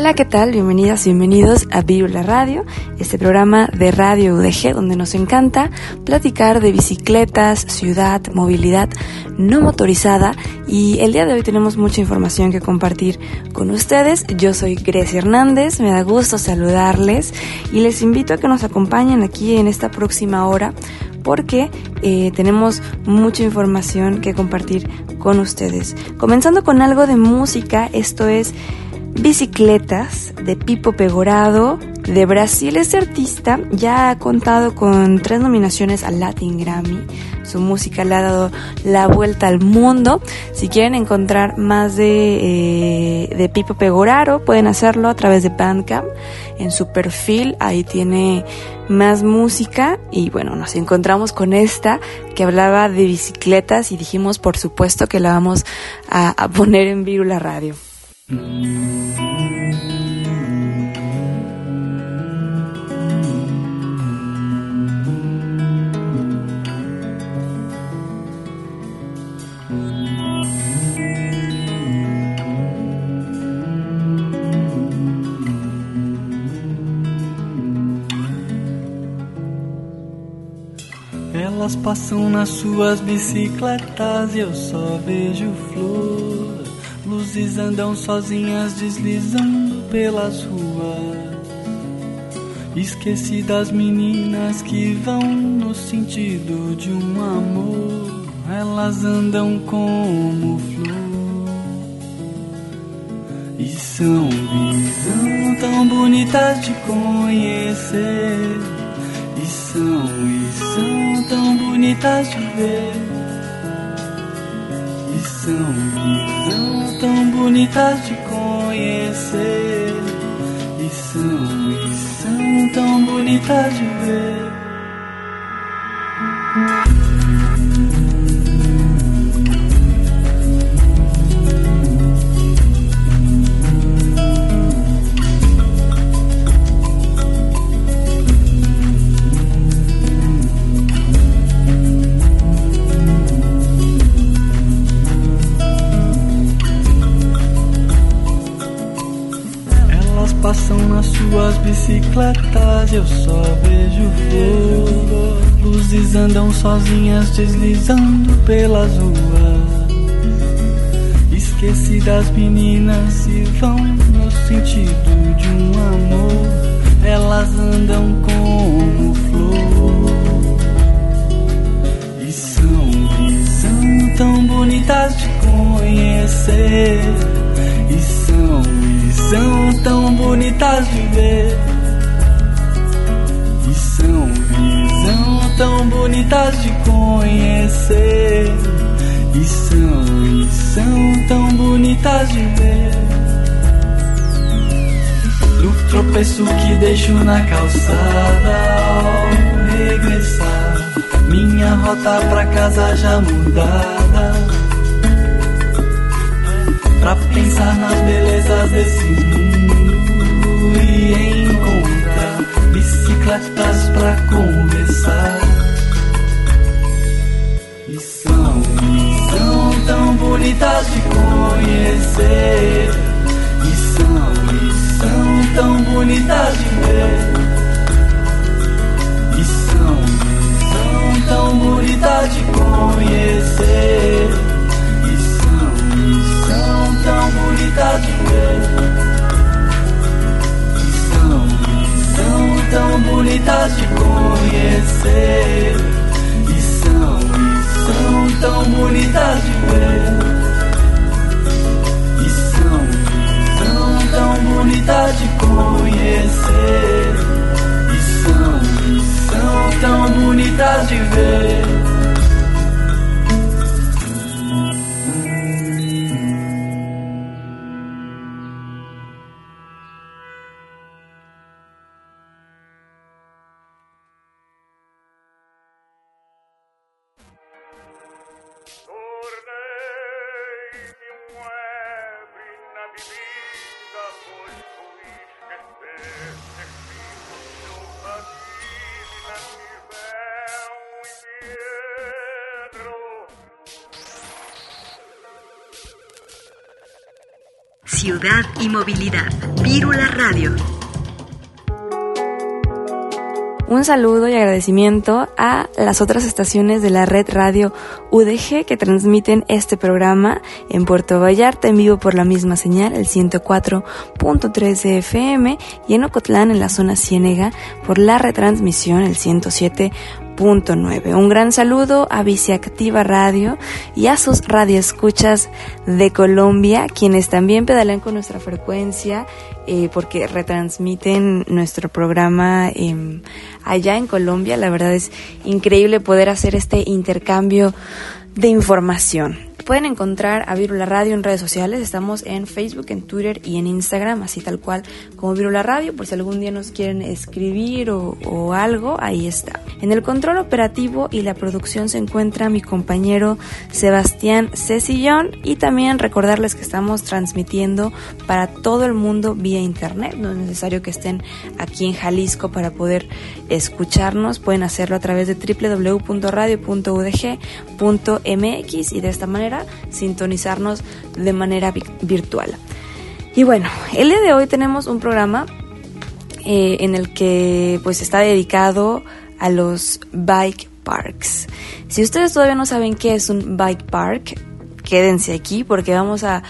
Hola, ¿qué tal? Bienvenidas y bienvenidos a Virula Radio, este programa de Radio UDG donde nos encanta platicar de bicicletas, ciudad, movilidad no motorizada y el día de hoy tenemos mucha información que compartir con ustedes. Yo soy Grecia Hernández, me da gusto saludarles y les invito a que nos acompañen aquí en esta próxima hora porque eh, tenemos mucha información que compartir con ustedes. Comenzando con algo de música, esto es Bicicletas de Pipo Pegorado de Brasil. Este artista ya ha contado con tres nominaciones al Latin Grammy. Su música le ha dado la vuelta al mundo. Si quieren encontrar más de, eh, de Pipo Pegoraro, pueden hacerlo a través de Bandcamp. En su perfil, ahí tiene más música. Y bueno, nos encontramos con esta que hablaba de bicicletas y dijimos, por supuesto, que la vamos a, a poner en Virula Radio. Elas passam nas suas bicicletas e eu só vejo flor. Luzes andam sozinhas deslizando pelas ruas. Esqueci das meninas que vão no sentido de um amor. Elas andam como flor. E são visão tão bonitas de conhecer. E são, e são tão bonitas de ver. E são visão tão bonitas de conhecer. E são, e são tão bonitas de ver. Bicicletas, eu só vejo flor. Luzes andam sozinhas deslizando pelas ruas. Esqueci das meninas e vão no sentido de um amor. Elas andam como flor. E são, e são tão bonitas de conhecer. E são, e são tão bonitas de ver. São, visão tão bonitas de conhecer. E são, e são tão bonitas de ver. No tropeço que deixo na calçada ao regressar. Minha rota pra casa já mudada. Pra pensar nas belezas desse mundo bicicletas pra conversar. E são, e são tão bonitas de conhecer. E são, e são tão bonitas de ver. E são, e são tão bonitas de conhecer. E são, e são tão bonitas de ver. tão bonitas de conhecer. E são, e são tão bonitas de ver. E são, são tão bonitas de conhecer. E são, são tão bonitas de ver. Radio. Un saludo y agradecimiento a las otras estaciones de la red radio UDG que transmiten este programa en Puerto Vallarta en vivo por la misma señal, el 104.3 de FM, y en Ocotlán, en la zona Ciénega, por la retransmisión, el 107. Un gran saludo a Viciactiva Radio y a sus radioescuchas de Colombia, quienes también pedalean con nuestra frecuencia eh, porque retransmiten nuestro programa em, allá en Colombia. La verdad es increíble poder hacer este intercambio de información pueden encontrar a Virula Radio en redes sociales. Estamos en Facebook, en Twitter y en Instagram, así tal cual como Virula Radio. Por si algún día nos quieren escribir o, algo, ahí está. En el control operativo y la producción se encuentra mi compañero Sebastián Cecillón y también recordarles que estamos transmitiendo para todo el mundo vía internet. No es necesario que estén aquí en Jalisco para poder escucharnos. Pueden hacerlo a través de www.radio.udg.mx y de esta manera sintonizarnos de manera virtual. Y bueno, el día de hoy tenemos un programa eh, en el que pues está dedicado a los bike parks. Si ustedes todavía no saben qué es un bike park, quédense aquí porque vamos a,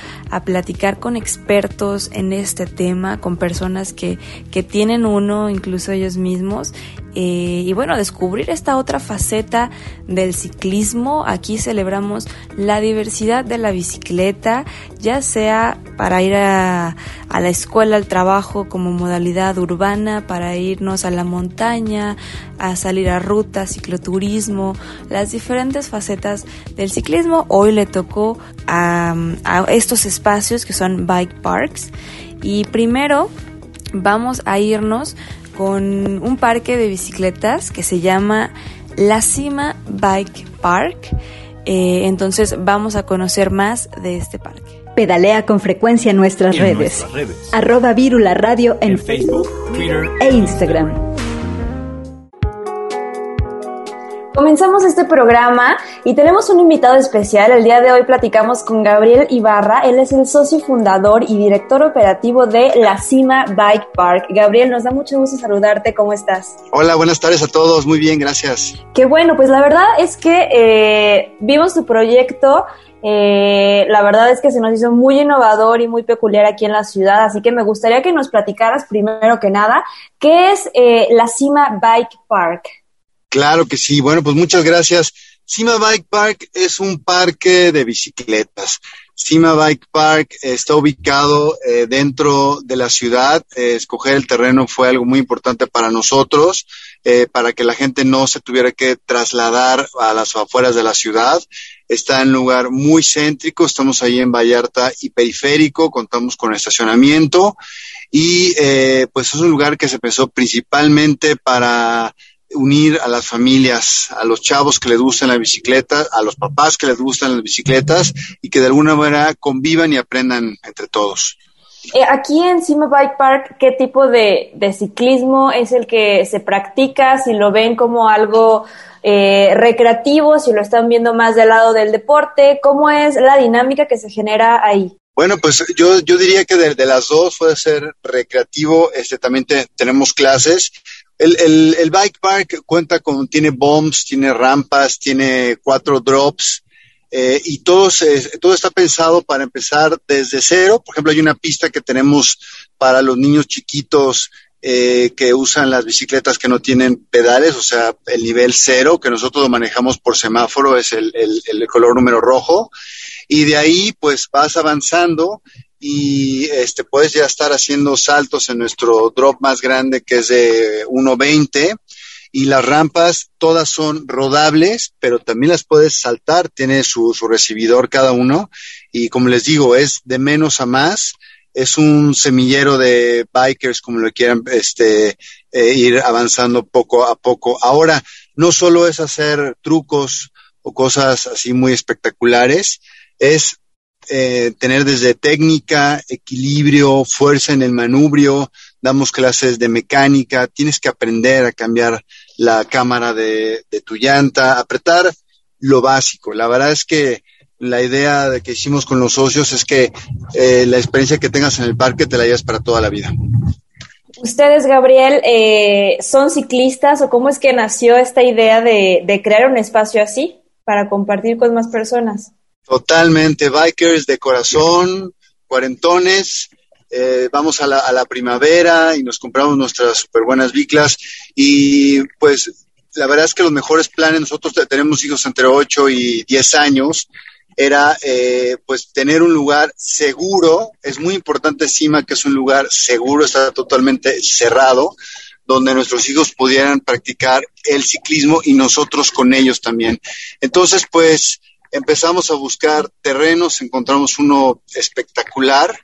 platicar con expertos en este tema, con personas que, que tienen uno, incluso ellos mismos, eh, y bueno, descubrir esta otra faceta del ciclismo. Aquí celebramos la diversidad de la bicicleta, ya sea para ir a, la escuela, al trabajo como modalidad urbana, para irnos a la montaña, a salir a ruta, cicloturismo, las diferentes facetas del ciclismo. Hoy le tocó a, a estos espacios que son bike parks. Y primero vamos a irnos con un parque de bicicletas que se llama La Cima Bike Park. Eh, entonces vamos a conocer más de este parque. Pedalea con frecuencia en nuestras, redes. Arroba Virula Radio en, Facebook, Twitter e Instagram. Comenzamos este programa y tenemos un invitado especial. El día de hoy platicamos con Gabriel Ibarra. Él es el socio fundador y director operativo de La Cima Bike Park. Gabriel, nos da mucho gusto saludarte. ¿Cómo estás? Hola, buenas tardes a todos. Muy bien, gracias. Qué bueno, pues la verdad es que eh, vimos tu proyecto. Eh, la verdad es que se nos hizo muy innovador y muy peculiar aquí en la ciudad, así que me gustaría que nos platicaras primero que nada, ¿qué es eh, la Cima Bike Park? Claro que sí. Bueno, pues muchas gracias. Cima Bike Park es un parque de bicicletas. Cima Bike Park está ubicado eh, dentro de la ciudad. Eh, escoger el terreno fue algo muy importante para nosotros, eh, para que la gente no se tuviera que trasladar a las afueras de la ciudad. Está en un lugar muy céntrico. Estamos ahí en Vallarta y periférico. Contamos con estacionamiento y pues es un lugar que se pensó principalmente para unir a las familias, a los chavos que les gustan la bicicleta, a los papás que les gustan las bicicletas y que de alguna manera convivan y aprendan entre todos. Eh, aquí en Cima Bike Park, ¿qué tipo de, ciclismo es el que se practica? Si lo ven como algo eh, recreativo, si lo están viendo más del lado del deporte, ¿cómo es la dinámica que se genera ahí? Bueno, pues yo, yo diría que de, las dos puede ser recreativo. Este, también tenemos clases el, el, el, bike park cuenta con, tiene bombs, tiene rampas, tiene cuatro drops, eh, y todo, todo está pensado para empezar desde cero. Por ejemplo, hay una pista que tenemos para los niños chiquitos eh, que usan las bicicletas que no tienen pedales, o sea, el nivel cero, que nosotros lo manejamos por semáforo, es el, el color número rojo. Y de ahí, pues vas avanzando y este puedes ya estar haciendo saltos en nuestro drop más grande que es de 1.20 y las rampas todas son rodables, pero también las puedes saltar, tiene su, su recibidor cada uno y como les digo, es de menos a más, es un semillero de bikers como lo quieran este, eh, ir avanzando poco a poco. Ahora, no solo es hacer trucos o cosas así muy espectaculares, es eh, tener desde técnica, equilibrio, fuerza en el manubrio, damos clases de mecánica, tienes que aprender a cambiar la cámara de, de tu llanta, apretar lo básico. La verdad es que la idea de que hicimos con los socios es que eh, la experiencia que tengas en el parque te la llevas para toda la vida. Ustedes, Gabriel, eh, ¿son ciclistas o cómo es que nació esta idea de, de, crear un espacio así para compartir con más personas? Totalmente, bikers de corazón, cuarentones, eh, vamos a la, a la, primavera y nos compramos nuestras super buenas biclas y pues la verdad es que los mejores planes, nosotros tenemos hijos entre 8 y 10 años, era eh, pues tener un lugar seguro, es muy importante Cima que es un lugar seguro, está totalmente cerrado, donde nuestros hijos pudieran practicar el ciclismo y nosotros con ellos también. Entonces, pues empezamos a buscar terrenos, encontramos uno espectacular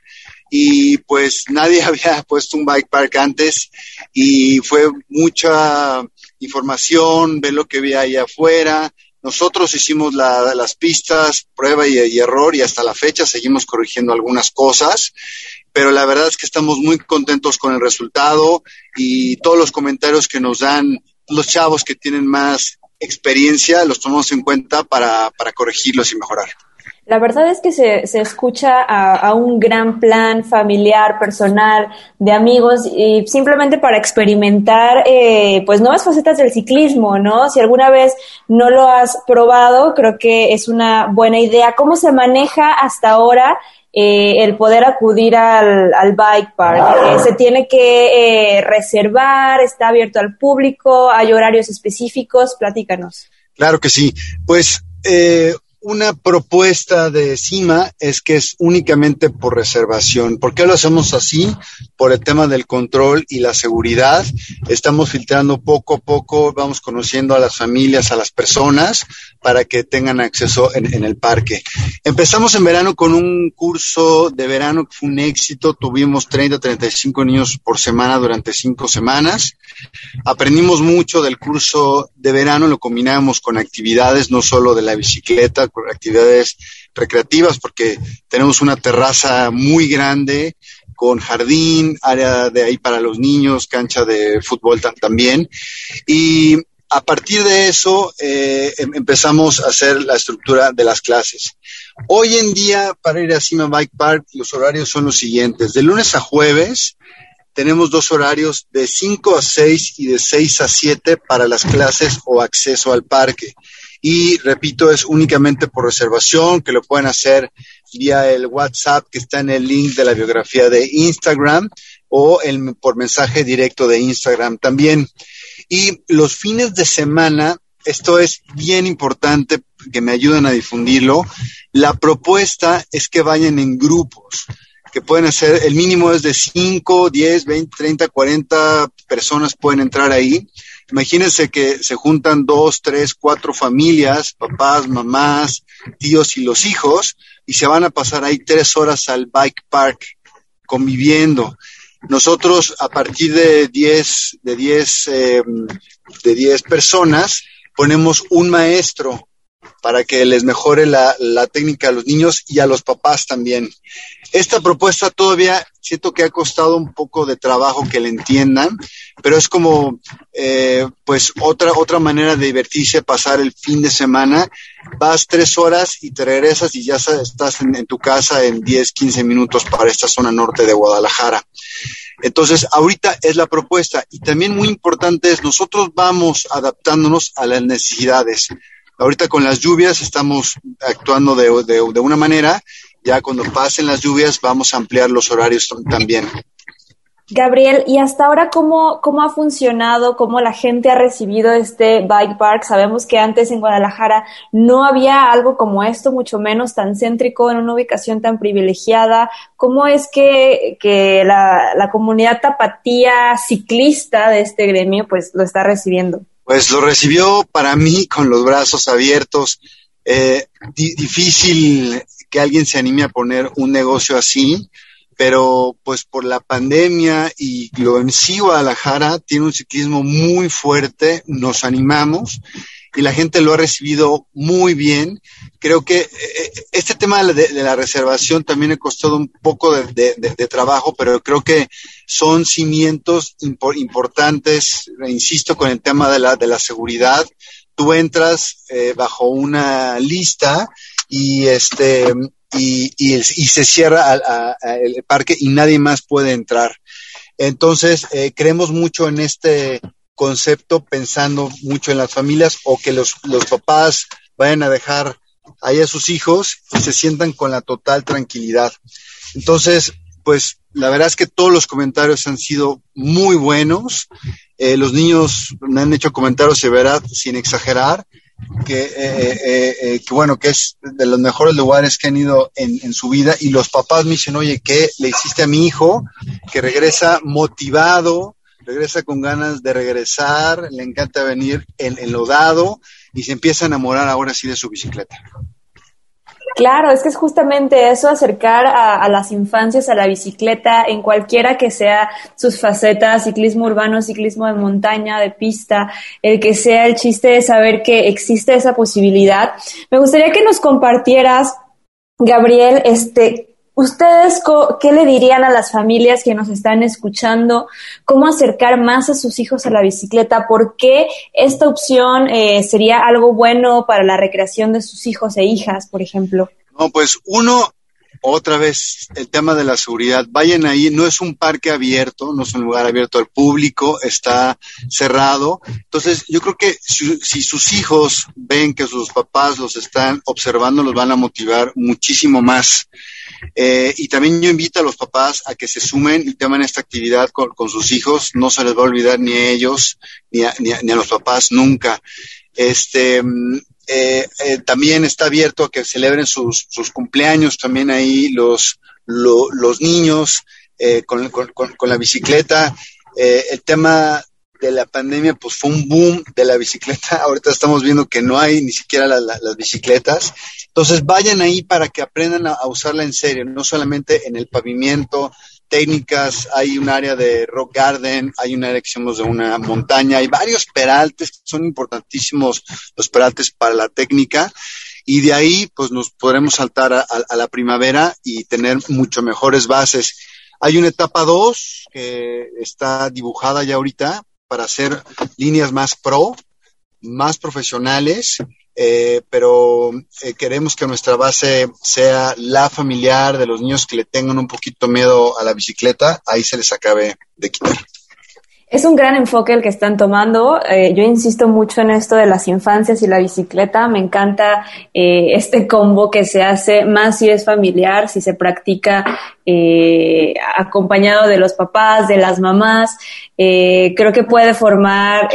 y pues nadie había puesto un bike park antes y fue mucha información, ver lo que había ahí afuera, nosotros hicimos la, las pistas, prueba y, y, error y hasta la fecha seguimos corrigiendo algunas cosas, pero la verdad es que estamos muy contentos con el resultado y todos los comentarios que nos dan los chavos que tienen más experiencia los tomamos en cuenta para, para corregirlos y mejorar. La verdad es que se, se escucha a, a, un gran plan familiar, personal, de amigos y simplemente para experimentar eh, pues nuevas facetas del ciclismo, ¿no? Si alguna vez no lo has probado, creo que es una buena idea. ¿Cómo se maneja hasta ahora eh, el poder acudir al, al bike park? Eh, ¿Se tiene que eh, reservar? ¿Está abierto al público? ¿Hay horarios específicos? Platícanos. Claro que sí. Pues eh, una propuesta de CIMA es que es únicamente por reservación. ¿Por qué lo hacemos así? Por el tema del control y la seguridad. Estamos filtrando poco a poco, vamos conociendo a las familias, a las personas, para que tengan acceso en, el parque. Empezamos en verano con un curso de verano que fue un éxito. Tuvimos 30, 35 niños por semana durante cinco semanas. Aprendimos mucho del curso de verano, lo combinamos con actividades, no solo de la bicicleta, actividades recreativas, porque tenemos una terraza muy grande con jardín, área de ahí para los niños, cancha de fútbol también. Y a partir de eso eh, empezamos a hacer la estructura de las clases. Hoy en día, para ir a Cima Bike Park, los horarios son los siguientes. De lunes a jueves, tenemos dos horarios de 5 a 6 y de 6 a 7 para las clases o acceso al parque y repito, es únicamente por reservación, que lo pueden hacer vía el WhatsApp que está en el link de la biografía de Instagram o el, por mensaje directo de Instagram también. Y los fines de semana, esto es bien importante que me ayuden a difundirlo, la propuesta es que vayan en grupos que pueden hacer, el mínimo es de 5, 10, 20, 30, 40 personas pueden entrar ahí Imagínense que se juntan dos, tres, cuatro familias, papás, mamás, tíos y los hijos, y se van a pasar ahí tres horas al bike park conviviendo. Nosotros, a partir de 10, de 10, eh, de 10 personas, ponemos un maestro para que les mejore la, la, técnica a los niños y a los papás también. Esta propuesta todavía siento que ha costado un poco de trabajo que le entiendan, pero es como eh, pues otra, otra manera de divertirse, pasar el fin de semana. Vas tres horas y te regresas y ya estás en, en tu casa en 10, 15 minutos para esta zona norte de Guadalajara. Entonces, ahorita es la propuesta y también muy importante es nosotros vamos adaptándonos a las necesidades. Ahorita con las lluvias estamos actuando de, de, de una manera ya cuando pasen las lluvias vamos a ampliar los horarios también. Gabriel, ¿y hasta ahora cómo, cómo ha funcionado, cómo la gente ha recibido este bike park? Sabemos que antes en Guadalajara no había algo como esto, mucho menos tan céntrico, en una ubicación tan privilegiada. ¿Cómo es que, que la, comunidad tapatía ciclista de este gremio pues lo está recibiendo? Pues lo recibió para mí con los brazos abiertos. Eh, di difícil que alguien se anime a poner un negocio así, pero pues por la pandemia y lo en sí Guadalajara tiene un ciclismo muy fuerte, nos animamos y la gente lo ha recibido muy bien. Creo que eh, este tema de, la reservación también ha costado un poco de, trabajo, pero creo que son cimientos importantes, insisto, con el tema de la, de la seguridad. Tú entras eh, bajo una lista y este y, y, se cierra el parque y nadie más puede entrar. Entonces, eh, creemos mucho en este concepto pensando mucho en las familias o que los, papás vayan a dejar ahí a sus hijos y se sientan con la total tranquilidad. Entonces, pues la verdad es que todos los comentarios han sido muy buenos. Eh, los niños me han hecho comentarios de sin exagerar, que, eh, eh, eh, que, bueno, que es de los mejores lugares que han ido en, en, su vida y los papás me dicen, oye, ¿qué le hiciste a mi hijo? Que regresa motivado, regresa con ganas de regresar, le encanta venir enlodado y se empieza a enamorar ahora sí de su bicicleta. Claro, es que es justamente eso, acercar a, las infancias a la bicicleta en cualquiera que sea sus facetas, ciclismo urbano, ciclismo de montaña, de pista, el que sea el chiste de saber que existe esa posibilidad. Me gustaría que nos compartieras, Gabriel, este, ¿Ustedes qué le dirían a las familias que nos están escuchando? ¿Cómo acercar más a sus hijos a la bicicleta? ¿Por qué esta opción eh, sería algo bueno para la recreación de sus hijos e hijas, por ejemplo? No, pues uno, otra vez, el tema de la seguridad. Vayan ahí, no es un parque abierto, no es un lugar abierto al público, está cerrado. Entonces, yo creo que si, si sus hijos ven que sus papás los están observando, los van a motivar muchísimo más. Eh, y también yo invito a los papás a que se sumen y tomen esta actividad con, sus hijos. No se les va a olvidar ni a ellos ni a, ni a, los papás nunca. Este, mm, eh, eh, también está abierto a que celebren sus, sus cumpleaños también ahí los, los niños con, con, con, la bicicleta. el tema de la pandemia, pues fue un boom de la bicicleta. Ahorita estamos viendo que no hay ni siquiera las bicicletas. Entonces vayan ahí para que aprendan a, usarla en serio, no solamente en el pavimento, técnicas, hay un área de rock garden, hay una área que de una montaña, hay varios peraltes que son importantísimos los peraltes para la técnica y de ahí pues nos podremos saltar a, a la primavera y tener mucho mejores bases. Hay una etapa 2 que está dibujada ya ahorita para hacer líneas más pro, más profesionales eh, pero eh, queremos que nuestra base sea la familiar de los niños que le tengan un poquito miedo a la bicicleta, ahí se les acabe de quitar. Es un gran enfoque el que están tomando. Eh, yo insisto mucho en esto de las infancias y la bicicleta. Me encanta este combo que se hace, más si es familiar, si se practica acompañado de los papás, de las mamás. Creo que puede formar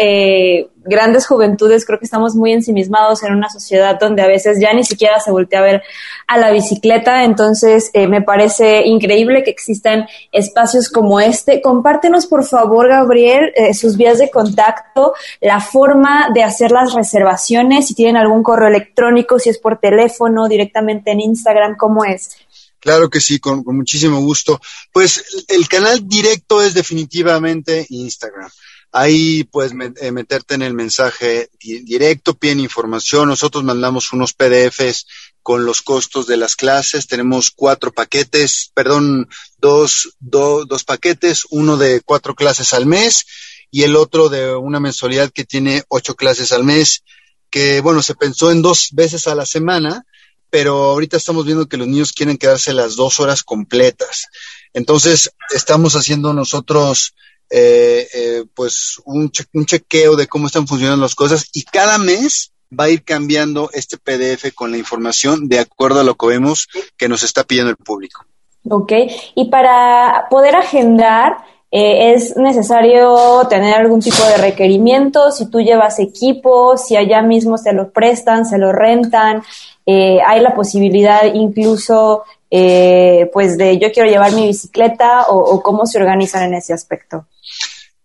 grandes juventudes creo que estamos muy ensimismados en una sociedad donde a veces ya ni siquiera se voltea a ver a la bicicleta, entonces eh, me parece increíble que existan espacios como este. Compártenos por favor, Gabriel, eh, sus vías de contacto, la forma de hacer las reservaciones, si tienen algún correo electrónico, si es por teléfono, directamente en Instagram, ¿cómo es? Claro que sí, con, muchísimo gusto. Pues el canal directo es definitivamente Instagram. Ahí puedes eh, meterte en el mensaje directo, piden información. Nosotros mandamos unos PDFs con los costos de las clases. Tenemos cuatro paquetes, perdón, dos, dos paquetes, uno de cuatro clases al mes y el otro de una mensualidad que tiene ocho clases al mes, que bueno, se pensó en dos veces a la semana, pero ahorita estamos viendo que los niños quieren quedarse las dos horas completas. Entonces, estamos haciendo nosotros eh, eh, pues un, un chequeo de cómo están funcionando las cosas y cada mes va a ir cambiando este PDF con la información de acuerdo a lo que vemos que nos está pidiendo el público. Ok, y para poder agendar, eh, es necesario tener algún tipo de requerimiento, si tú llevas equipo, si allá mismo se lo prestan, se lo rentan, eh, hay la posibilidad incluso eh, pues de yo quiero llevar mi bicicleta o, o, cómo se organizan en ese aspecto.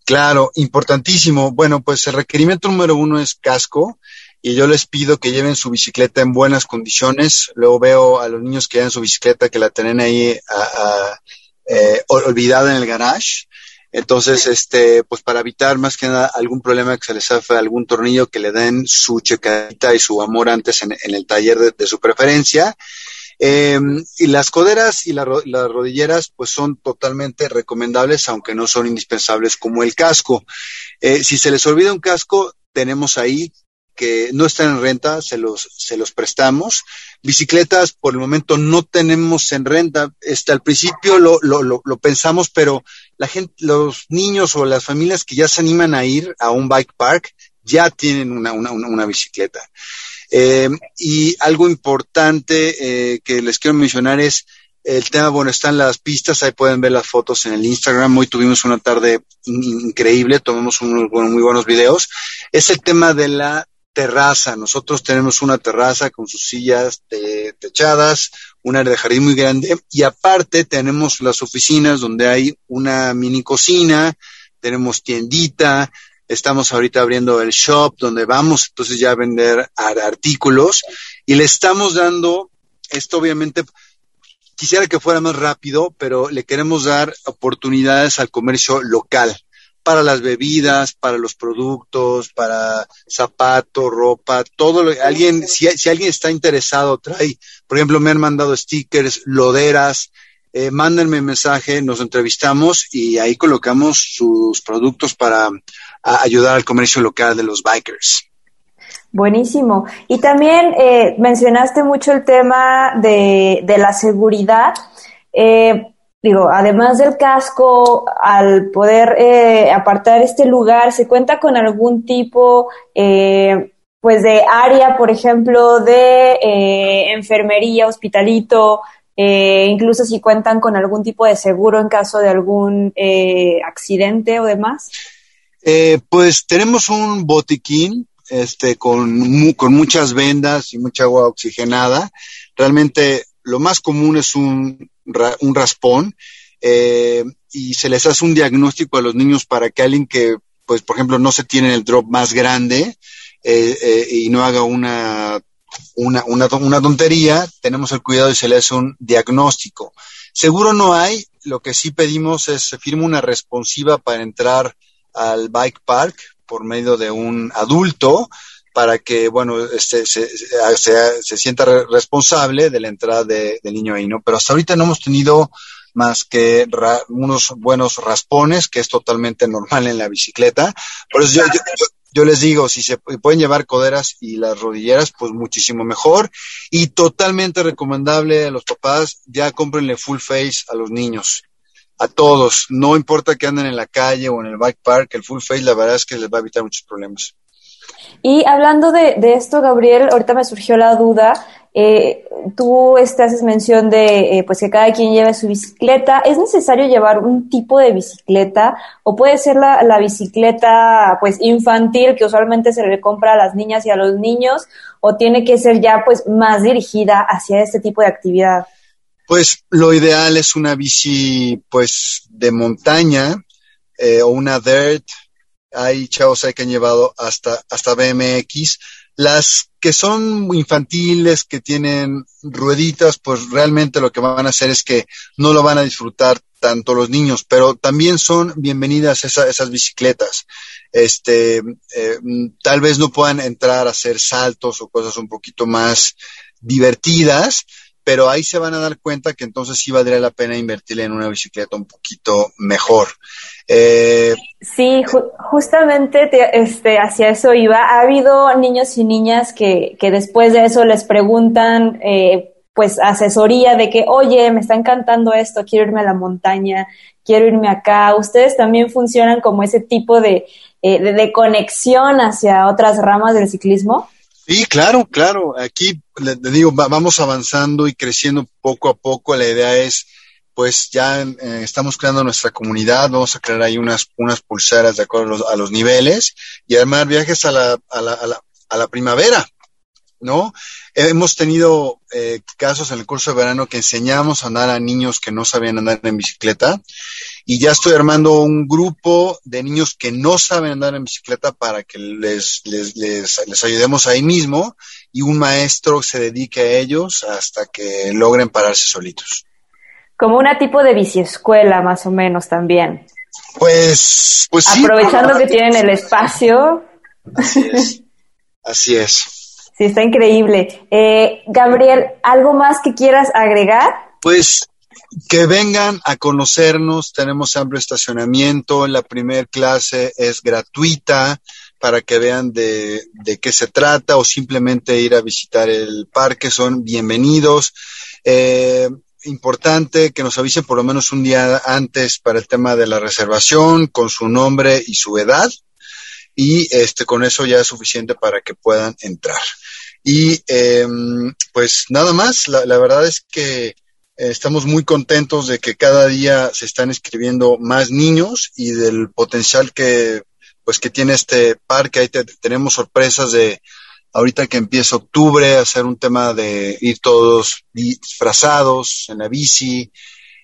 Claro, importantísimo. Bueno, pues el requerimiento número uno es casco y yo les pido que lleven su bicicleta en buenas condiciones. Luego veo a los niños que llevan su bicicleta que la tienen ahí eh, olvidada en el garage. Entonces, este, pues para evitar más que nada algún problema que se les hace algún tornillo, que le den su checadita y su amor antes en, el taller de, su preferencia. Eh, y las coderas y las rodilleras, pues son totalmente recomendables, aunque no son indispensables como el casco. Eh, si se les olvida un casco, tenemos ahí que no están en renta, se los, se los prestamos. Bicicletas por el momento no tenemos en renta. Este, al principio lo, lo, pensamos, pero la gente, los niños o las familias que ya se animan a ir a un bike park ya tienen una, una, una, bicicleta. Eh, y algo importante eh, que les quiero mencionar es el tema, bueno, están las pistas, ahí pueden ver las fotos en el Instagram. Hoy tuvimos una tarde increíble, tomamos unos muy buenos videos. Es el tema de la terraza. Nosotros tenemos una terraza con sus sillas techadas, un área de jardín muy grande y aparte tenemos las oficinas donde hay una mini cocina, tenemos tiendita, estamos ahorita abriendo el shop donde vamos entonces ya a vender artículos y le estamos dando, esto obviamente quisiera que fuera más rápido, pero le queremos dar oportunidades al comercio local para las bebidas, para los productos, para zapatos, ropa, todo lo alguien, si, alguien está interesado, trae, por ejemplo, me han mandado stickers, loderas, eh, mándenme mensaje, nos entrevistamos y ahí colocamos sus productos para ayudar al comercio local de los bikers. Buenísimo. Y también eh, mencionaste mucho el tema de, de la seguridad. Eh, digo, además del casco, al poder eh, apartar este lugar, ¿se cuenta con algún tipo, eh, pues, de área, por ejemplo, de eh, enfermería, hospitalito, incluso si cuentan con algún tipo de seguro en caso de algún accidente o demás? pues tenemos un botiquín este, con, con muchas vendas y mucha agua oxigenada. Realmente lo más común es un un raspón eh, y se les hace un diagnóstico a los niños para que alguien que, pues, por ejemplo, no se tiene el drop más grande eh, eh, y no haga una, una, una, una tontería, tenemos el cuidado y se le hace un diagnóstico. Seguro no hay, lo que sí pedimos es se firma una responsiva para entrar al bike park por medio de un adulto para que, bueno, este, se, se, sienta responsable de la entrada de, del niño ahí, ¿no? Pero hasta ahorita no hemos tenido más que unos buenos raspones, que es totalmente normal en la bicicleta. Por eso yo, yo, les digo, si se pueden llevar coderas y las rodilleras, pues muchísimo mejor. Y totalmente recomendable a los papás, ya cómprenle full face a los niños. A todos, no importa que anden en la calle o en el bike park, el full face la verdad es que les va a evitar muchos problemas. Y hablando de, esto, Gabriel, ahorita me surgió la duda. Eh, tú este, haces mención de eh, pues que cada quien lleve su bicicleta. ¿Es necesario llevar un tipo de bicicleta o puede ser la, la, bicicleta pues infantil que usualmente se le compra a las niñas y a los niños o tiene que ser ya pues más dirigida hacia este tipo de actividad? Pues lo ideal es una bici pues de montaña eh, o una dirt hay chavos ahí que han llevado hasta, hasta BMX. Las que son infantiles, que tienen rueditas, pues realmente lo que van a hacer es que no lo van a disfrutar tanto los niños, pero también son bienvenidas esas bicicletas. Este, eh, tal vez no puedan entrar a hacer saltos o cosas un poquito más divertidas, pero ahí se van a dar cuenta que entonces sí valdría la pena invertir en una bicicleta un poquito mejor. Eh, sí, justamente este, hacia eso iba. Ha habido niños y niñas que, que después de eso les preguntan, eh, pues, asesoría de que, oye, me está encantando esto, quiero irme a la montaña, quiero irme acá. ¿Ustedes también funcionan como ese tipo de, eh, de, conexión hacia otras ramas del ciclismo? Sí, claro, claro. Aquí, le digo, vamos avanzando y creciendo poco a poco. La idea es pues ya eh, estamos creando nuestra comunidad, vamos a crear ahí unas, unas pulseras de acuerdo a los, niveles y además viajes a la, a la, a la, a la primavera, ¿no? Hemos tenido eh, casos en el curso de verano que enseñamos a andar a niños que no sabían andar en bicicleta y ya estoy armando un grupo de niños que no saben andar en bicicleta para que les, les, les, les ayudemos ahí mismo y un maestro se dedique a ellos hasta que logren pararse solitos. Como una tipo de biciescuela, más o menos también. Pues, pues sí. Aprovechando que tienen el espacio. Así es. Así es. Sí, está increíble. Eh, Gabriel, ¿algo más que quieras agregar? Pues que vengan a conocernos, tenemos amplio estacionamiento, la primer clase es gratuita para que vean de, de, qué se trata o simplemente ir a visitar el parque, son bienvenidos. Eh, importante que nos avisen por lo menos un día antes para el tema de la reservación con su nombre y su edad y este con eso ya es suficiente para que puedan entrar. Y eh, pues nada más, la, la verdad es que eh, estamos muy contentos de que cada día se están escribiendo más niños y del potencial que pues que tiene este parque. Ahí te, tenemos sorpresas de ahorita que empieza octubre, hacer un tema de ir todos disfrazados en la bici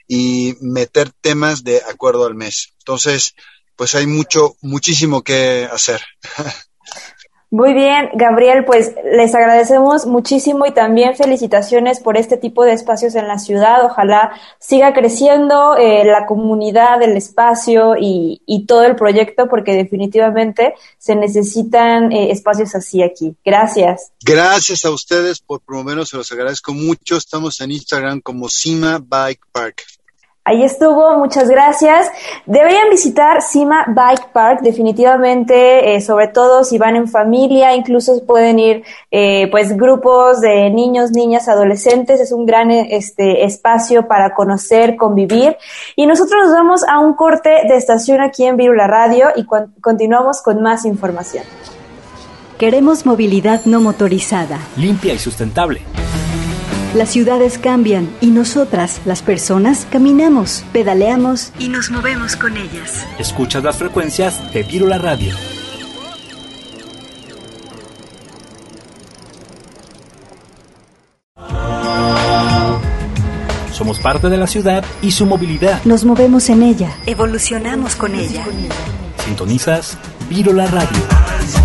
y meter temas de acuerdo al mes. Entonces, pues hay mucho, muchísimo que hacer. Muy bien, Gabriel, pues les agradecemos muchísimo y también felicitaciones por este tipo de espacios en la ciudad. Ojalá siga creciendo eh, la comunidad, el espacio y, y, todo el proyecto, porque definitivamente se necesitan eh, espacios así aquí. Gracias. Gracias a ustedes por promovernos, se los agradezco mucho. Estamos en Instagram como Cima Bike Park. Ahí estuvo, muchas gracias. Deberían visitar Cima Bike Park, definitivamente, eh, sobre todo si van en familia, incluso pueden ir eh, pues grupos de niños, niñas, adolescentes, es un gran este, espacio para conocer, convivir. Y nosotros nos vamos a un corte de estación aquí en Virula Radio y continuamos con más información. Queremos movilidad no motorizada. Limpia y sustentable las ciudades cambian y nosotras, las personas, caminamos, pedaleamos y nos movemos con ellas. Escuchas las frecuencias de Virula Radio. Somos parte de la ciudad y su movilidad. Nos movemos en ella. Evolucionamos con ella. Sintonizas Virula Radio.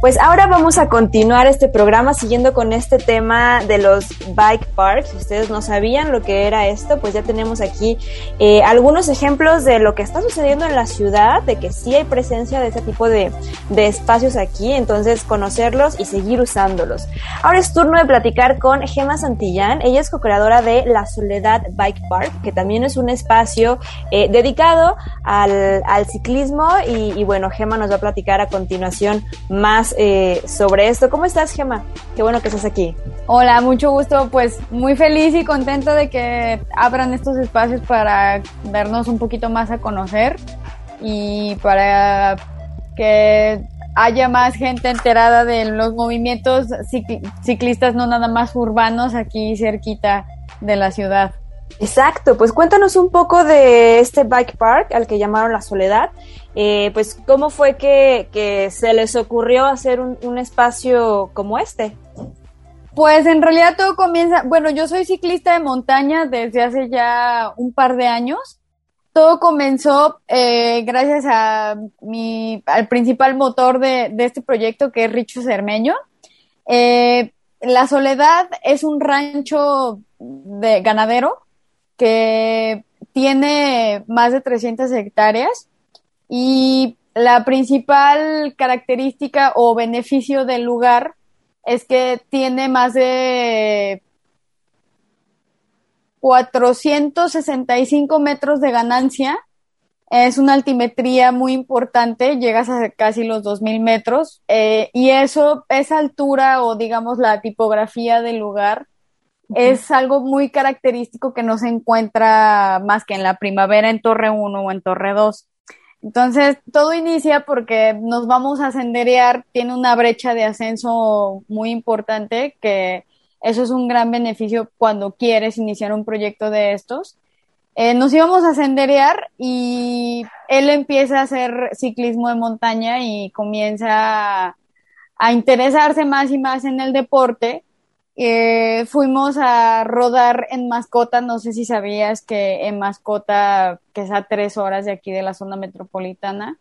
Pues ahora vamos a continuar este programa siguiendo con este tema de los bike parks. Si ustedes no sabían lo que era esto, pues ya tenemos aquí eh, algunos ejemplos de lo que está sucediendo en la ciudad, de que sí hay presencia de este tipo de, de espacios aquí, entonces conocerlos y seguir usándolos. Ahora es turno de platicar con Gema Santillán. Ella es co-creadora de La Soledad Bike Park, que también es un espacio eh, dedicado al, al ciclismo y, y bueno, Gema nos va a platicar a continuación más eh, sobre esto. ¿Cómo estás, Gemma? Qué bueno que estás aquí. Hola, mucho gusto. Pues muy feliz y contenta de que abran estos espacios para darnos un poquito más a conocer y para que haya más gente enterada de los movimientos ciclistas, no nada más urbanos, aquí cerquita de la ciudad. Exacto, pues cuéntanos un poco de este bike park al que llamaron La Soledad. Eh, pues, ¿cómo fue que, se les ocurrió hacer un, espacio como este? Pues en realidad todo comienza, bueno, yo soy ciclista de montaña desde hace ya un par de años. Todo comenzó eh, gracias a mi, al principal motor de, de este proyecto que es Richo Cermeño. Eh, La Soledad es un rancho de ganadero que tiene más de 300 hectáreas y la principal característica o beneficio del lugar es que tiene más de 465 metros de ganancia. Es una altimetría muy importante, llegas a casi los 2000 metros, eh, y eso, esa altura o digamos la tipografía del lugar, es algo muy característico que no se encuentra más que en la primavera en Torre 1 o en Torre 2. Entonces, todo inicia porque nos vamos a senderear, tiene una brecha de ascenso muy importante, que eso es un gran beneficio cuando quieres iniciar un proyecto de estos. Eh, nos íbamos a senderear y él empieza a hacer ciclismo de montaña y comienza a, a interesarse más y más en el deporte eh, fuimos a rodar en Mascota, no sé si sabías que en Mascota, que es a tres horas de aquí de la zona metropolitana,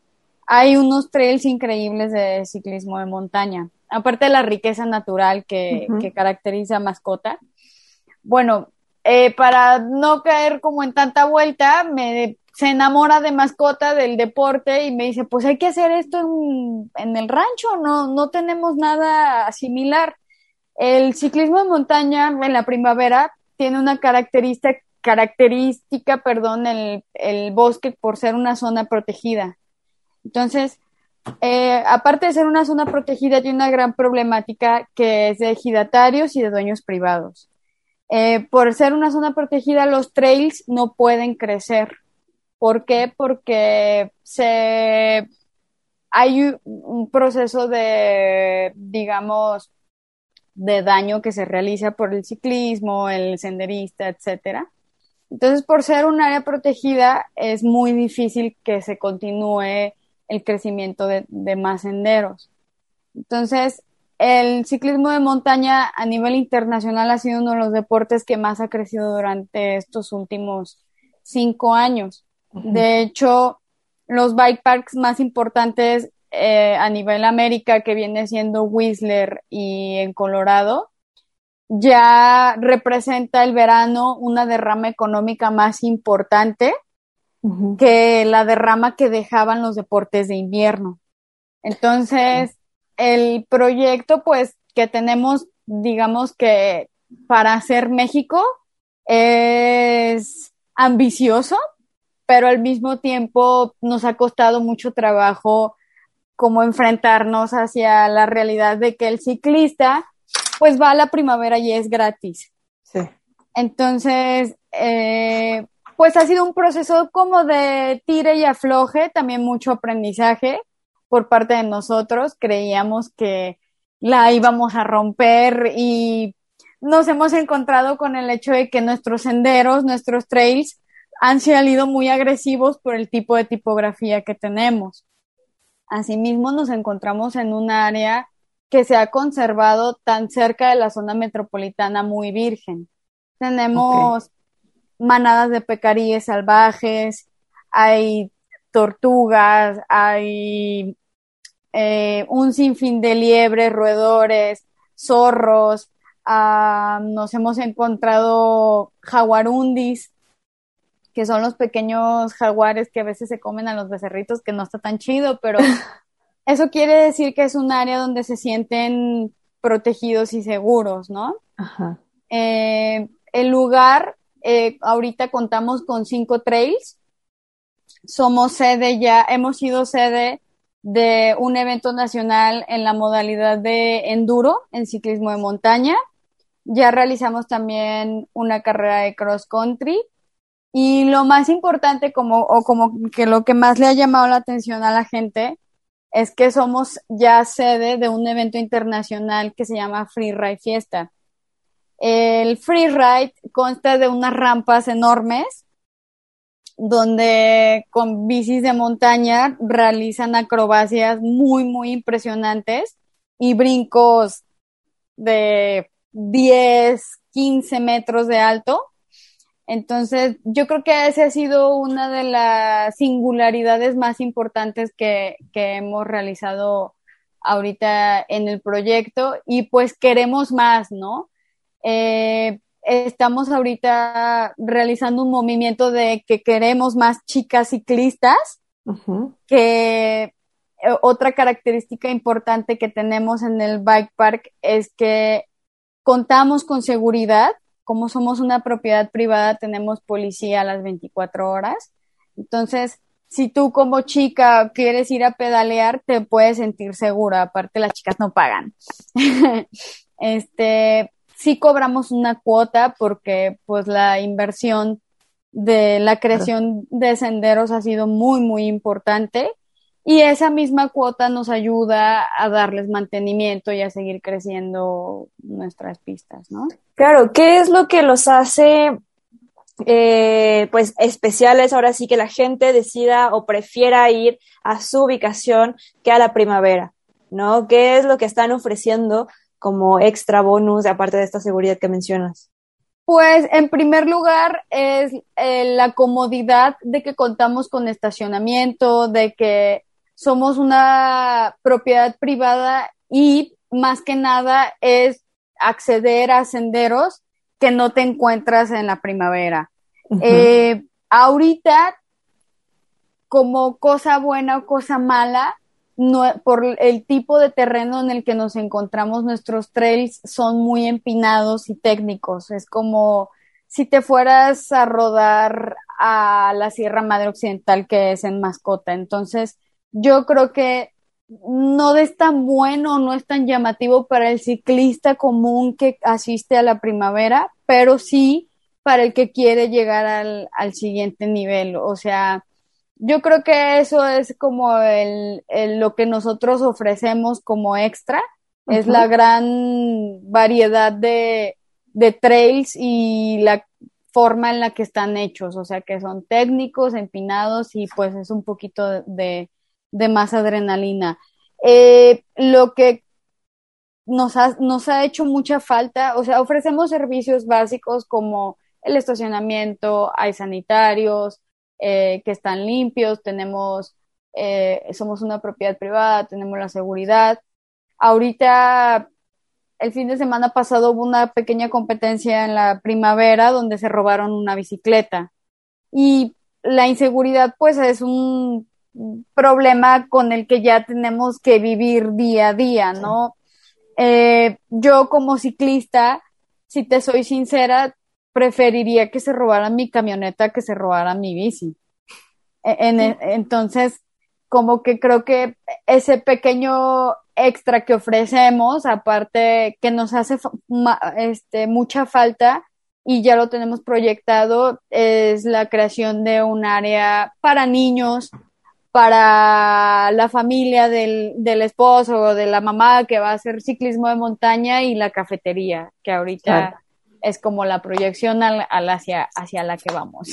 hay unos trails increíbles de ciclismo de montaña. Aparte de la riqueza natural que, que caracteriza a Mascota. Bueno, eh, para no caer como en tanta vuelta, me, se enamora de Mascota del deporte y me dice, pues hay que hacer esto en, en el rancho, no, no tenemos nada similar. El ciclismo de montaña en la primavera tiene una característica, característica perdón, el, el bosque por ser una zona protegida. Entonces, eh, aparte de ser una zona protegida, tiene una gran problemática que es de ejidatarios y de dueños privados. Eh, por ser una zona protegida, los trails no pueden crecer. ¿Por qué? Porque se, hay un proceso de, digamos, de daño que se realiza por el ciclismo, el senderista, etcétera. Entonces, por ser un área protegida, es muy difícil que se continúe el crecimiento de, más senderos. Entonces, el ciclismo de montaña a nivel internacional ha sido uno de los deportes que más ha crecido durante estos últimos cinco años. De hecho, los bike parks más importantes eh, a nivel América, que viene siendo Whistler y en Colorado, ya representa el verano una derrama económica más importante que la derrama que dejaban los deportes de invierno. Entonces, el proyecto, pues, que tenemos, digamos que para hacer México es ambicioso, pero al mismo tiempo nos ha costado mucho trabajo como enfrentarnos hacia la realidad de que el ciclista pues va a la primavera y es gratis. Sí. Entonces, eh, pues ha sido un proceso como de tire y afloje, también mucho aprendizaje por parte de nosotros. Creíamos que la íbamos a romper y nos hemos encontrado con el hecho de que nuestros senderos, nuestros trails han salido muy agresivos por el tipo de tipografía que tenemos. Asimismo, nos encontramos en un área que se ha conservado tan cerca de la zona metropolitana muy virgen. Tenemos manadas de pecaríes salvajes, hay tortugas, hay eh, un sinfín de liebres, roedores, zorros, ah, nos hemos encontrado jaguarundis, que son los pequeños jaguares que a veces se comen a los becerritos, que no está tan chido, pero eso quiere decir que es un área donde se sienten protegidos y seguros, ¿no? Ajá. Eh, el lugar eh, ahorita contamos con cinco trails. Somos sede ya, hemos sido sede de un evento nacional en la modalidad de enduro, en ciclismo de montaña. Ya realizamos también una carrera de cross country. Y lo más importante, como, o como que lo que más le ha llamado la atención a la gente, es que somos ya sede de un evento internacional que se llama Free Ride Fiesta. El freeride consta de unas rampas enormes donde con bicis de montaña realizan acrobacias muy, muy impresionantes y brincos de 10, 15 metros de alto. Entonces, yo creo que esa ha sido una de las singularidades más importantes que, que hemos realizado ahorita en el proyecto y pues queremos más, ¿no? Eh, estamos ahorita realizando un movimiento de que queremos más chicas ciclistas, que eh, otra característica importante que tenemos en el bike park es que contamos con seguridad, como somos una propiedad privada, tenemos policía a las 24 horas. Entonces, si tú como chica quieres ir a pedalear, te puedes sentir segura. Aparte, las chicas no pagan. este, sí cobramos una cuota porque pues la inversión de la creación de senderos ha sido muy, muy importante y esa misma cuota nos ayuda a darles mantenimiento y a seguir creciendo nuestras pistas, ¿no? Claro, ¿qué es lo que los hace eh, pues especiales ahora sí que la gente decida o prefiera ir a su ubicación que a la primavera, ¿no? ¿Qué es lo que están ofreciendo como extra bonus, aparte de esta seguridad que mencionas? Pues en primer lugar es eh, la comodidad de que contamos con estacionamiento, de que somos una propiedad privada y más que nada es acceder a senderos que no te encuentras en la primavera. Eh, ahorita, como cosa buena o cosa mala, no, por el tipo de terreno en el que nos encontramos, nuestros trails son muy empinados y técnicos. Es como si te fueras a rodar a la Sierra Madre Occidental, que es en Mascota. Entonces, yo creo que no es tan bueno, no es tan llamativo para el ciclista común que asiste a la primavera, pero sí para el que quiere llegar al, al siguiente nivel. O sea, yo creo que eso es como el, lo que nosotros ofrecemos como extra, es la gran variedad de, de trails y la forma en la que están hechos, o sea que son técnicos, empinados y pues es un poquito de, de más adrenalina. Eh, lo que nos ha, nos ha hecho mucha falta, o sea, ofrecemos servicios básicos como el estacionamiento, hay sanitarios eh, que están limpios, tenemos, eh, somos una propiedad privada, tenemos la seguridad. Ahorita, el fin de semana pasado hubo una pequeña competencia en la primavera donde se robaron una bicicleta y la inseguridad pues es un problema con el que ya tenemos que vivir día a día, ¿no? Eh, yo como ciclista, si te soy sincera, preferiría que se robaran mi camioneta que se robaran mi bici. E, e, entonces, como que creo que ese pequeño extra que ofrecemos, aparte que nos hace este, mucha falta y ya lo tenemos proyectado, es la creación de un área para niños, para la familia del, del esposo o de la mamá que va a hacer ciclismo de montaña y la cafetería, que ahorita es como la proyección al, hacia, hacia la que vamos.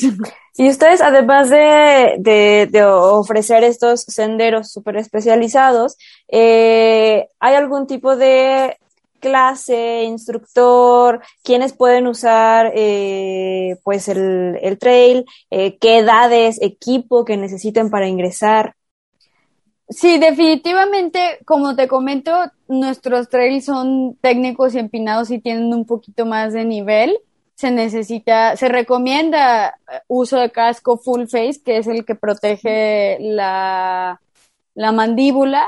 Y ustedes, además de, de, ofrecer estos senderos súper especializados, eh, ¿hay algún tipo de clase, instructor, quiénes pueden usar eh, pues el, trail, eh, qué edades, equipo que necesiten para ingresar. Sí, definitivamente, como te comento, nuestros trails son técnicos y empinados y tienen un poquito más de nivel. Se necesita, se recomienda uso de casco full face, que es el que protege la, la mandíbula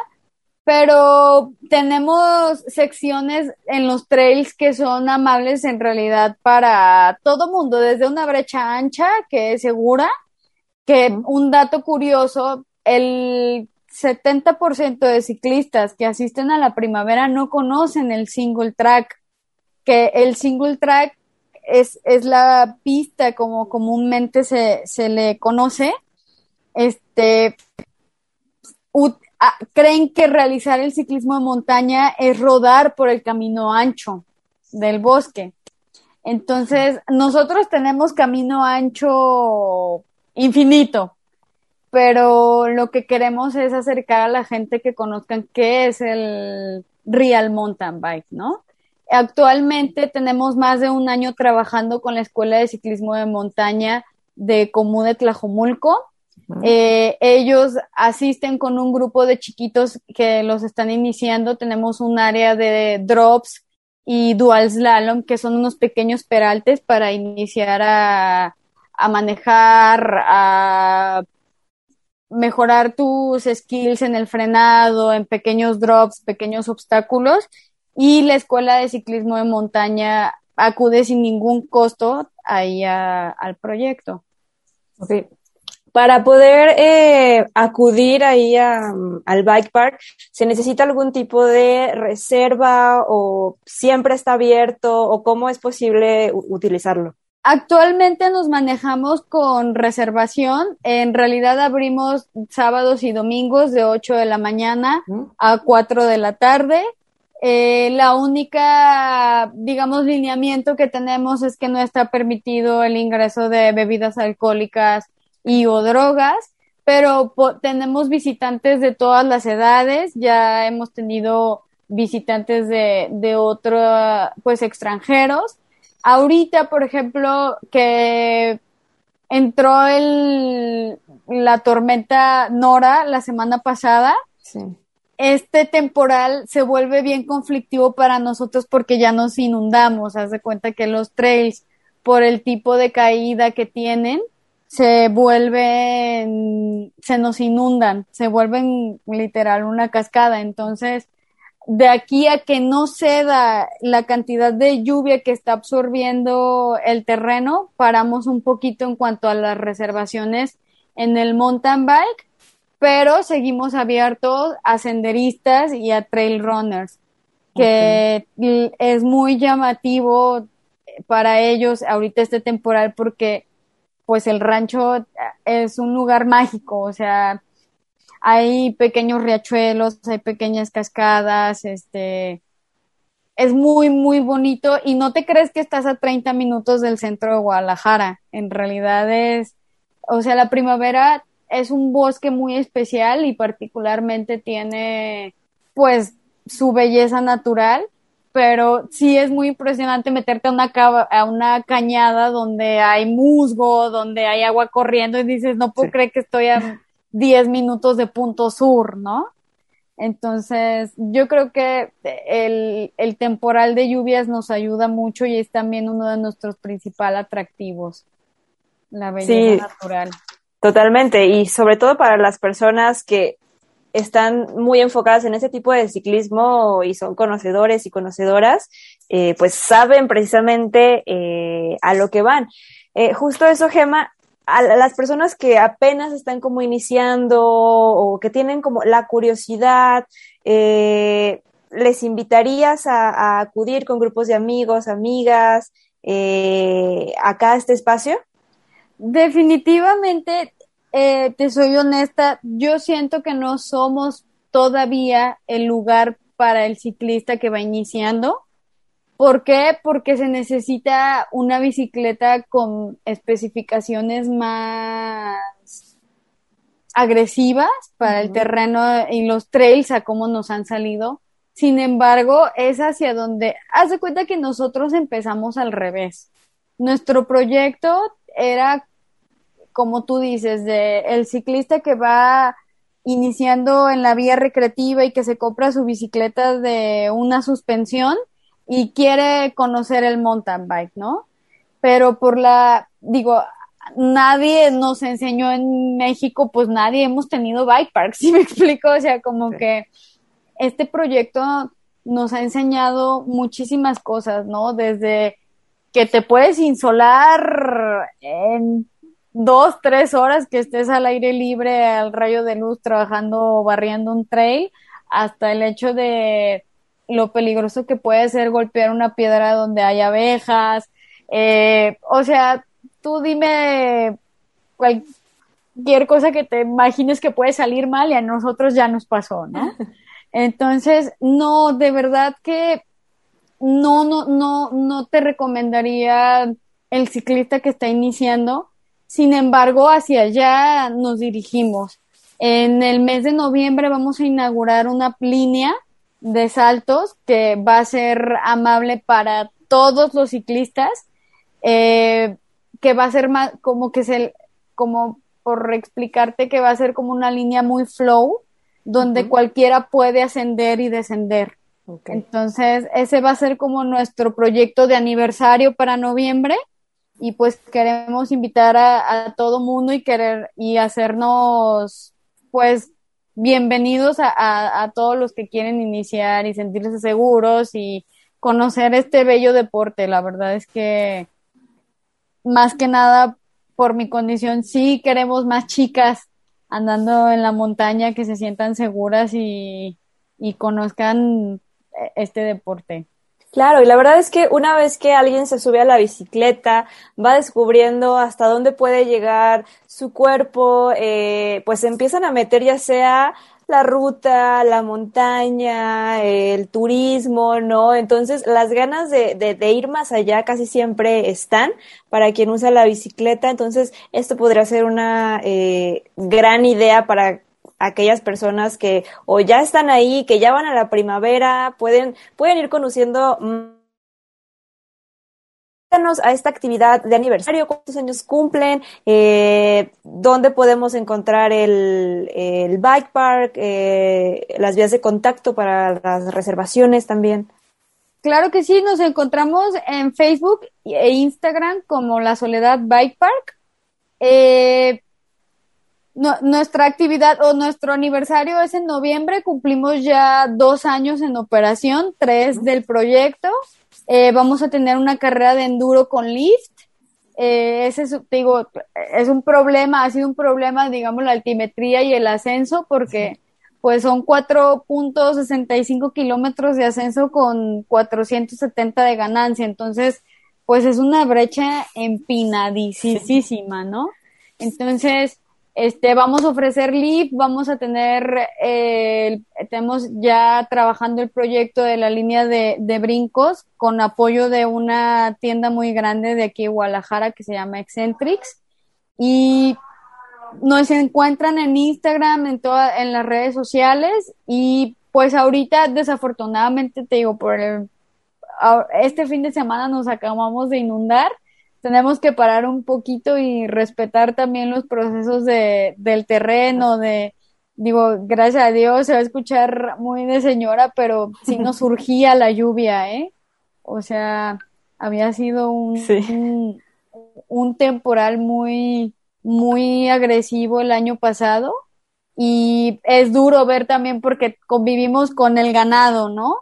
pero tenemos secciones en los trails que son amables en realidad para todo mundo, desde una brecha ancha que es segura, que un dato curioso, el 70% de ciclistas que asisten a la primavera no conocen el single track, que el single track es, es la pista como comúnmente se, se le conoce, este, creen que realizar el ciclismo de montaña es rodar por el camino ancho del bosque. Entonces, nosotros tenemos camino ancho infinito, pero lo que queremos es acercar a la gente que conozcan qué es el real mountain bike, ¿no? Actualmente tenemos más de un año trabajando con la Escuela de Ciclismo de Montaña de Común de Tlajomulco eh, ellos asisten con un grupo de chiquitos que los están iniciando. Tenemos un área de drops y dual slalom, que son unos pequeños peraltes para iniciar a, a manejar, a mejorar tus skills en el frenado, en pequeños drops, pequeños obstáculos. Y la escuela de ciclismo de montaña acude sin ningún costo ahí al proyecto. Okay. Para poder eh, acudir ahí al bike park, ¿se necesita algún tipo de reserva o siempre está abierto o cómo es posible utilizarlo? Actualmente nos manejamos con reservación. En realidad abrimos sábados y domingos de 8 de la mañana a 4 de la tarde. Eh, la única, digamos, lineamiento que tenemos es que no está permitido el ingreso de bebidas alcohólicas y o drogas, pero tenemos visitantes de todas las edades, ya hemos tenido visitantes de, de otro, pues extranjeros. Ahorita, por ejemplo, que entró el la tormenta Nora la semana pasada, Sí. este temporal se vuelve bien conflictivo para nosotros porque ya nos inundamos. Haz de cuenta que los trails, por el tipo de caída que tienen, se vuelven, se nos inundan, se vuelven literal una cascada. Entonces, de aquí a que no ceda la cantidad de lluvia que está absorbiendo el terreno, paramos un poquito en cuanto a las reservaciones en el mountain bike, pero seguimos abiertos a senderistas y a trail runners, que es muy llamativo para ellos ahorita este temporal porque pues el rancho eh, es un lugar mágico, o sea, hay pequeños riachuelos, hay pequeñas cascadas, este, es muy, muy bonito y no te crees que estás a 30 minutos del centro de Guadalajara. En realidad es, o sea, la primavera es un bosque muy especial y particularmente tiene, pues, su belleza natural, pero sí es muy impresionante meterte a una, a una cañada donde hay musgo, donde hay agua corriendo y dices, no puedo Sí. creer que estoy a 10 minutos de punto sur, ¿no? Entonces, yo creo que el, el temporal de lluvias nos ayuda mucho y es también uno de nuestros principales atractivos, la belleza Sí. natural. Totalmente, y sobre todo para las personas que están muy enfocadas en ese tipo de ciclismo y son conocedores y conocedoras, eh, pues saben precisamente eh, a lo que van. Eh, justo eso, Gema, a la- las personas que apenas están como iniciando o que tienen como la curiosidad, ¿les invitarías a, a acudir con grupos de amigos, amigas, acá a este espacio? Definitivamente, eh, te soy honesta, yo siento que no somos todavía el lugar para el ciclista que va iniciando. ¿Por qué? Porque se necesita una bicicleta con especificaciones más agresivas para el terreno y los trails a cómo nos han salido. Sin embargo, es hacia donde, haz de cuenta que nosotros empezamos al revés. Nuestro proyecto era, como tú dices, de el ciclista que va iniciando en la vía recreativa y que se compra su bicicleta de una suspensión y quiere conocer el mountain bike, ¿no? Pero por la, digo, nadie nos enseñó en México, pues nadie hemos tenido bike parks, ¿sí me explico? O sea, como que este proyecto nos ha enseñado muchísimas cosas, ¿no? Desde que te puedes insolar en dos, tres horas que estés al aire libre, al rayo de luz, trabajando o barriendo un trail, hasta el hecho de lo peligroso que puede ser golpear una piedra donde hay abejas. Eh, o sea, tú dime cualquier cosa que te imagines que puede salir mal y a nosotros ya nos pasó, ¿no? Entonces, no, de verdad que no, no, no, no te recomendaría el ciclista que está iniciando. Sin embargo, hacia allá nos dirigimos. En el mes de noviembre vamos a inaugurar una línea de saltos que va a ser amable para todos los ciclistas, eh, que va a ser más como que se, como por explicarte que va a ser como una línea muy flow, donde cualquiera puede ascender y descender. Entonces, ese va a ser como nuestro proyecto de aniversario para noviembre y pues queremos invitar a, todo mundo y querer y hacernos pues bienvenidos a, a, a todos los que quieren iniciar y sentirse seguros y conocer este bello deporte. La verdad es que más que nada por mi condición sí queremos más chicas andando en la montaña que se sientan seguras y, y conozcan eh, este deporte. Claro, y la verdad es que una vez que alguien se sube a la bicicleta, va descubriendo hasta dónde puede llegar su cuerpo, eh, pues empiezan a meter ya sea la ruta, la montaña, el turismo, ¿no? Entonces las ganas de, de, de ir más allá casi siempre están para quien usa la bicicleta, entonces esto podría ser una eh, gran idea para aquellas personas que o ya están ahí, que ya van a la primavera, pueden, pueden ir conociendo a esta actividad de aniversario, cuántos años cumplen, eh, dónde podemos encontrar el, el bike park, eh, las vías de contacto para las reservaciones también. Claro que sí, nos encontramos en Facebook e Instagram como La Soledad Bike Park. Eh, nuestra actividad o nuestro aniversario es en noviembre, cumplimos ya dos años en operación, tres del proyecto. Eh, vamos a tener una carrera de enduro con lift. Eh, ese es, digo, es un problema, ha sido un problema, digamos, la altimetría y el ascenso, porque pues son 4.65 kilómetros de ascenso con 470 de ganancia. Entonces, pues es una brecha empinadísima, ¿no? Entonces, este, vamos a ofrecer lift, vamos a tener, eh, tenemos ya trabajando el proyecto de la línea de, de, brincos con apoyo de una tienda muy grande de aquí Guadalajara que se llama Eccentrics. Y nos encuentran en Instagram, en todas, en las redes sociales y pues ahorita desafortunadamente te digo, por el, este fin de semana nos acabamos de inundar tenemos que parar un poquito y respetar también los procesos de, del terreno, de, digo, gracias a Dios se va a escuchar muy de señora, pero sí nos surgía la lluvia, ¿eh? O sea, había sido un, un, temporal muy, muy agresivo el año pasado y es duro ver también porque convivimos con el ganado, ¿no?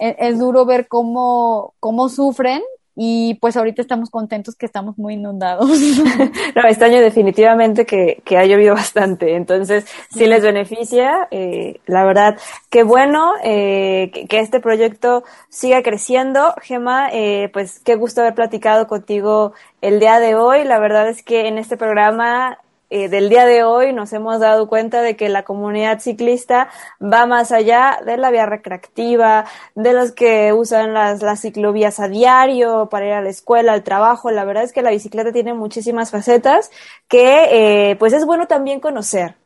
Es, es duro ver cómo, cómo sufren y pues ahorita estamos contentos que estamos muy inundados. no, este año definitivamente que, que ha llovido bastante, entonces sí les beneficia, eh, la verdad, qué bueno eh, que, que, este proyecto siga creciendo. Gema, eh, pues qué gusto haber platicado contigo el día de hoy, la verdad es que en este programa eh, del día de hoy nos hemos dado cuenta de que la comunidad ciclista va más allá de la vía recreativa, de los que usan las, las ciclovías a diario para ir a la escuela, al trabajo. La verdad es que la bicicleta tiene muchísimas facetas que eh, pues es bueno también conocer.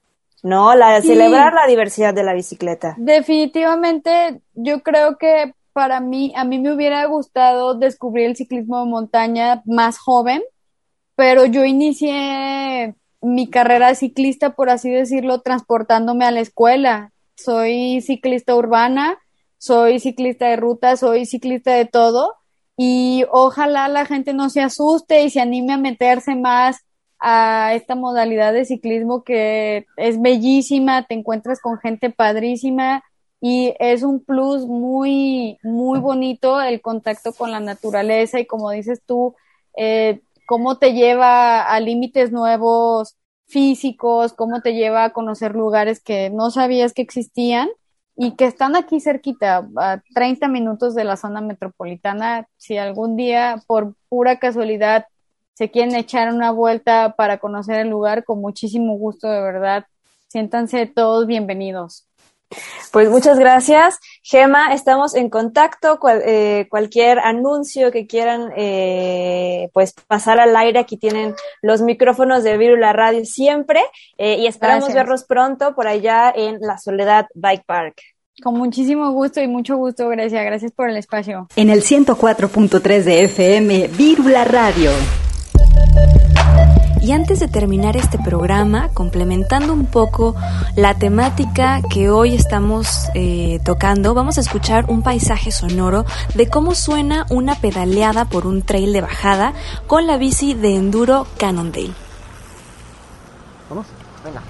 ¿no? La, sí. Celebrar la diversidad de la bicicleta. Definitivamente, yo creo que para mí, a mí me hubiera gustado descubrir el ciclismo de montaña más joven, pero yo inicié mi carrera ciclista, por así decirlo, transportándome a la escuela. Soy ciclista urbana, soy ciclista de ruta, soy ciclista de todo y ojalá la gente no se asuste y se anime a meterse más a esta modalidad de ciclismo que es bellísima, te encuentras con gente padrísima y es un plus muy, muy bonito el contacto con la naturaleza y como dices tú, eh, cómo te lleva a límites nuevos físicos, cómo te lleva a conocer lugares que no sabías que existían y que están aquí cerquita, a 30 minutos de la zona metropolitana. Si algún día, por pura casualidad, se quieren echar una vuelta para conocer el lugar, con muchísimo gusto, de verdad. Siéntanse todos bienvenidos. Pues muchas gracias, Gema. Estamos en contacto. Cual, eh, cualquier anuncio que quieran, eh, pues pasar al aire, aquí tienen los micrófonos de Virula Radio siempre eh, y esperamos gracias. verlos pronto por allá en La Soledad Bike Park. Con muchísimo gusto y mucho gusto, Grecia. Gracias por el espacio. En el 104.3 de FM, Virula Radio. Y antes de terminar este programa, complementando un poco la temática que hoy estamos eh, tocando, vamos a escuchar un paisaje sonoro de cómo suena una pedaleada por un trail de bajada con la bici de enduro Cannondale. Vamos, venga.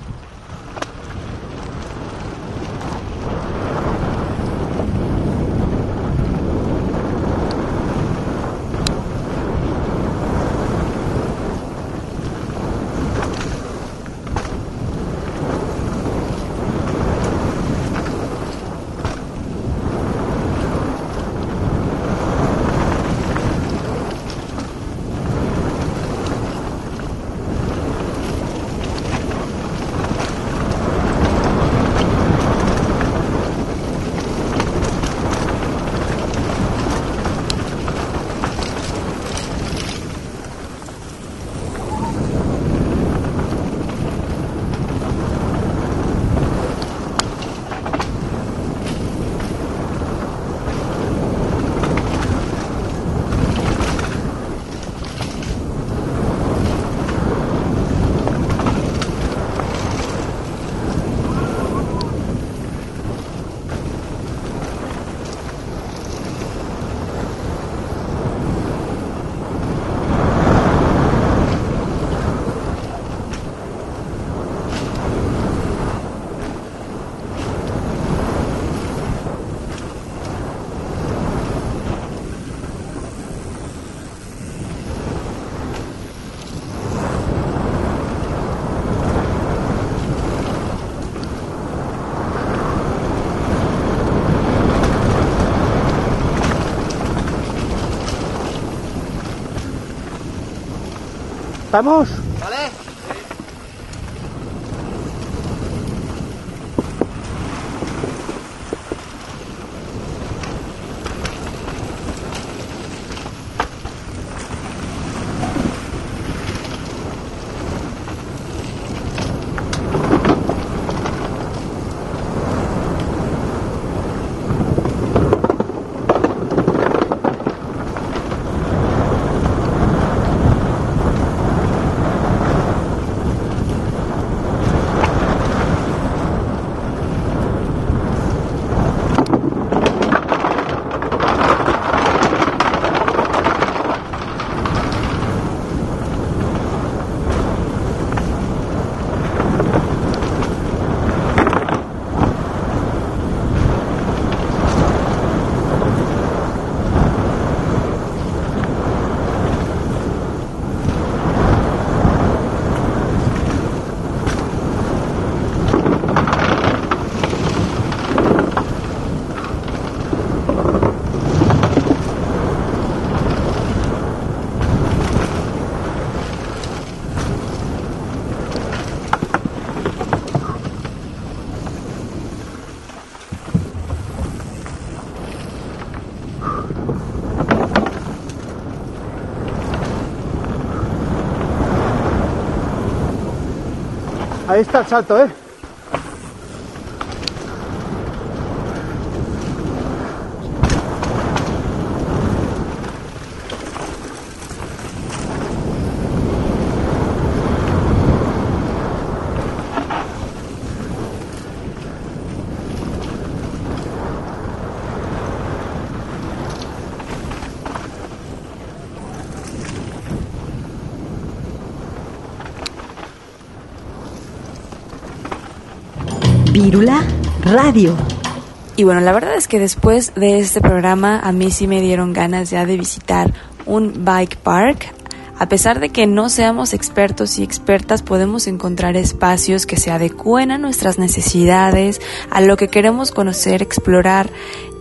¿Estamos? Está el salto, ¿eh? Vírula Radio. Y bueno, la verdad es que después de este programa a mí sí me dieron ganas ya de visitar un bike park. A pesar de que no seamos expertos y expertas, podemos encontrar espacios que se adecúen a nuestras necesidades, a lo que queremos conocer, explorar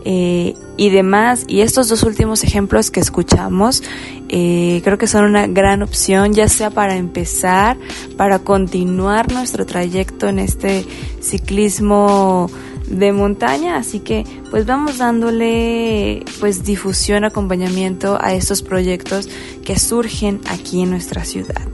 eh, y demás. Y estos dos últimos ejemplos que escuchamos eh, creo que son una gran opción, ya sea para empezar, para continuar nuestro trayecto en este ciclismo de montaña, así que pues vamos dándole pues difusión, acompañamiento a estos proyectos que surgen aquí en nuestra ciudad.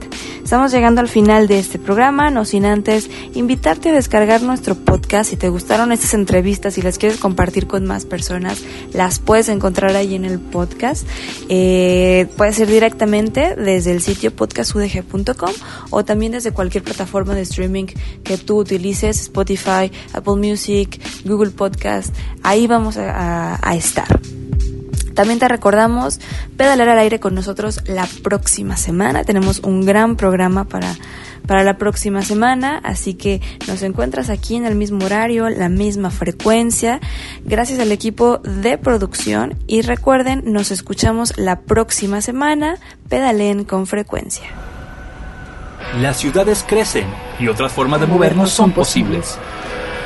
Estamos llegando al final de este programa, no sin antes invitarte a descargar nuestro podcast. Si te gustaron estas entrevistas y las quieres compartir con más personas, las puedes encontrar ahí en el podcast. Eh, puede ser directamente desde el sitio podcastudg.com o también desde cualquier plataforma de streaming que tú utilices, Spotify, Apple Music, Google Podcast. Ahí vamos a, estar. También te recordamos pedalear al aire con nosotros la próxima semana. Tenemos un gran programa para, para la próxima semana, así que nos encuentras aquí en el mismo horario, la misma frecuencia. Gracias al equipo de producción y recuerden, nos escuchamos la próxima semana. Pedaleen con frecuencia. Las ciudades crecen y otras formas de movernos son posibles.